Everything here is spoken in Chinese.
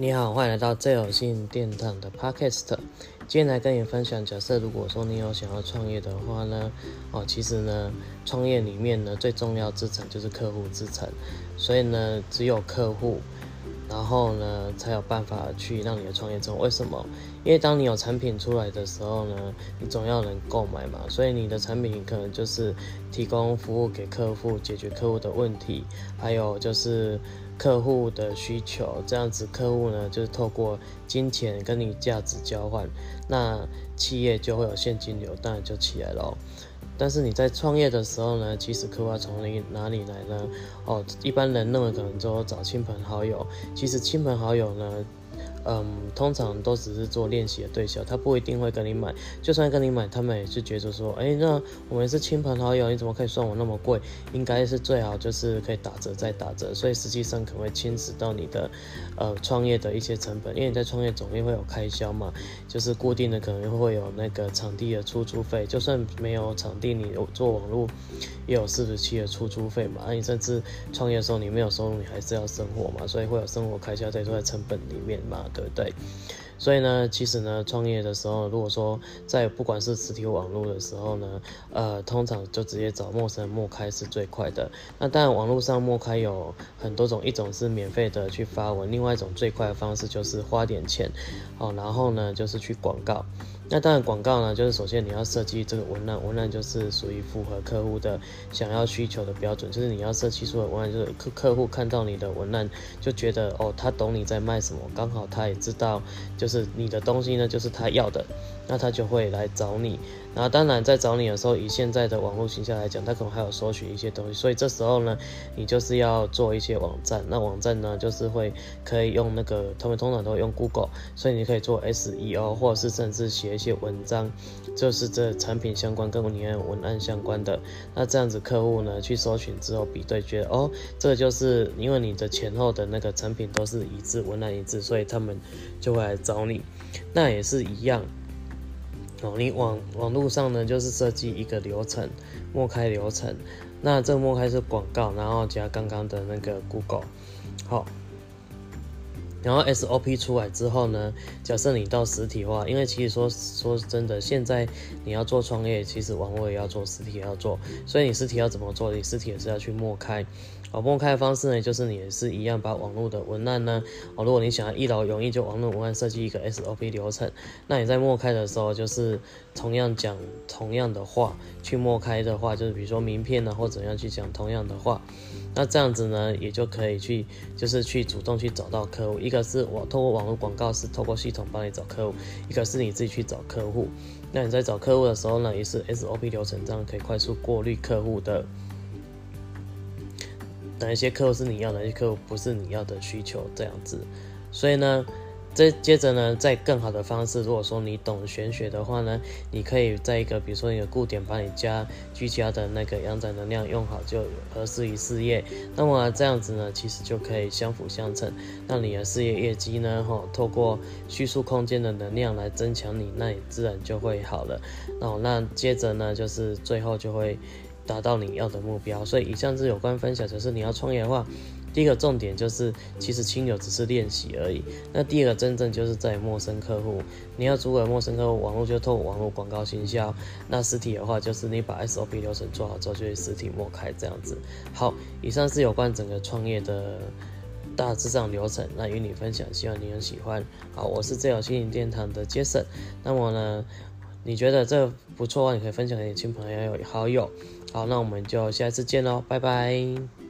你好，欢迎来到最有幸殿堂的 Podcast。今天来跟你分享，假设如果说你有想要创业的话呢，哦，其实呢，创业里面呢，最重要资产就是客户资产，所以呢，只有客户。然后呢，才有办法去让你的创业成功。为什么？因为当你有产品出来的时候呢，你总要人购买嘛。所以你的产品可能就是提供服务给客户，解决客户的问题，还有就是客户的需求。这样子，客户呢就是透过金钱跟你价值交换，那企业就会有现金流，当然就起来了。但是你在创业的时候呢，其实客户从哪哪里来呢？哦，一般人认为可能就找亲朋好友，其实亲朋好友呢。嗯，通常都只是做练习的对象，他不一定会跟你买。就算跟你买，他们也是觉得说，哎，那我们是亲朋好友，你怎么可以算我那么贵？应该是最好就是可以打折再打折。所以实际上可能会侵蚀到你的呃创业的一些成本，因为你在创业总会会有开销嘛，就是固定的可能会有那个场地的出租费。就算没有场地，你做网络也有四十七的出租费嘛。那你甚至创业的时候你没有收入，你还是要生活嘛，所以会有生活开销在都在成本里面嘛。对对？所以呢，其实呢，创业的时候，如果说在不管是实体网络的时候呢，呃，通常就直接找陌生人陌开是最快的。那当然，网络上陌开有很多种，一种是免费的去发文，另外一种最快的方式就是花点钱，哦，然后呢，就是去广告。那当然，广告呢，就是首先你要设计这个文案，文案就是属于符合客户的想要需求的标准，就是你要设计出的文案，就是客客户看到你的文案就觉得哦，他懂你在卖什么，刚好他也知道，就是你的东西呢，就是他要的，那他就会来找你。然后当然在找你的时候，以现在的网络形象来讲，他可能还有搜寻一些东西，所以这时候呢，你就是要做一些网站。那网站呢，就是会可以用那个他们通常都会用 Google，所以你可以做 SEO，或者是甚至写。一些文章就是这产品相关跟你的文案相关的，那这样子客户呢去搜寻之后比对，觉得哦，这就是因为你的前后的那个产品都是一致，文案一致，所以他们就会来找你。那也是一样哦，你网网络上呢就是设计一个流程，默开流程，那这个默开是广告，然后加刚刚的那个 Google，好。然后 SOP 出来之后呢，假设你到实体化，因为其实说说真的，现在你要做创业，其实网络也要做，实体也要做，所以你实体要怎么做？你实体也是要去默开。哦，默开的方式呢，就是你也是一样把网络的文案呢，哦，如果你想要一劳永逸，就网络文案设计一个 SOP 流程，那你在默开的时候，就是同样讲同样的话，去默开的话，就是比如说名片呢，或怎样去讲同样的话。那这样子呢，也就可以去，就是去主动去找到客户。一个是我通过网络广告是透过系统帮你找客户，一个是你自己去找客户。那你在找客户的时候呢，也是 SOP 流程，这样可以快速过滤客户的哪一些客户是你要的，哪些客户不是你要的需求，这样子。所以呢。这接着呢，在更好的方式，如果说你懂玄学的话呢，你可以在一个比如说你的固点，把你家居家的那个阳宅能量用好，就合适于事业。那么这样子呢，其实就可以相辅相成，让你的事业业绩呢，哈，透过虚数空间的能量来增强你，那你自然就会好了。哦，那接着呢，就是最后就会达到你要的目标。所以以上是有关分享，就是你要创业的话。第一个重点就是，其实亲友只是练习而已。那第二个真正就是在陌生客户，你要主管陌生客户，网络就透过网络广告行销。那实体的话，就是你把 SOP 流程做好之后，就是实体莫开这样子。好，以上是有关整个创业的大致上流程，那与你分享，希望你很喜欢。好，我是最有心灵殿堂的 Jason。那么呢，你觉得这不错的话，你可以分享给你亲朋友好友。好，那我们就下次见喽，拜拜。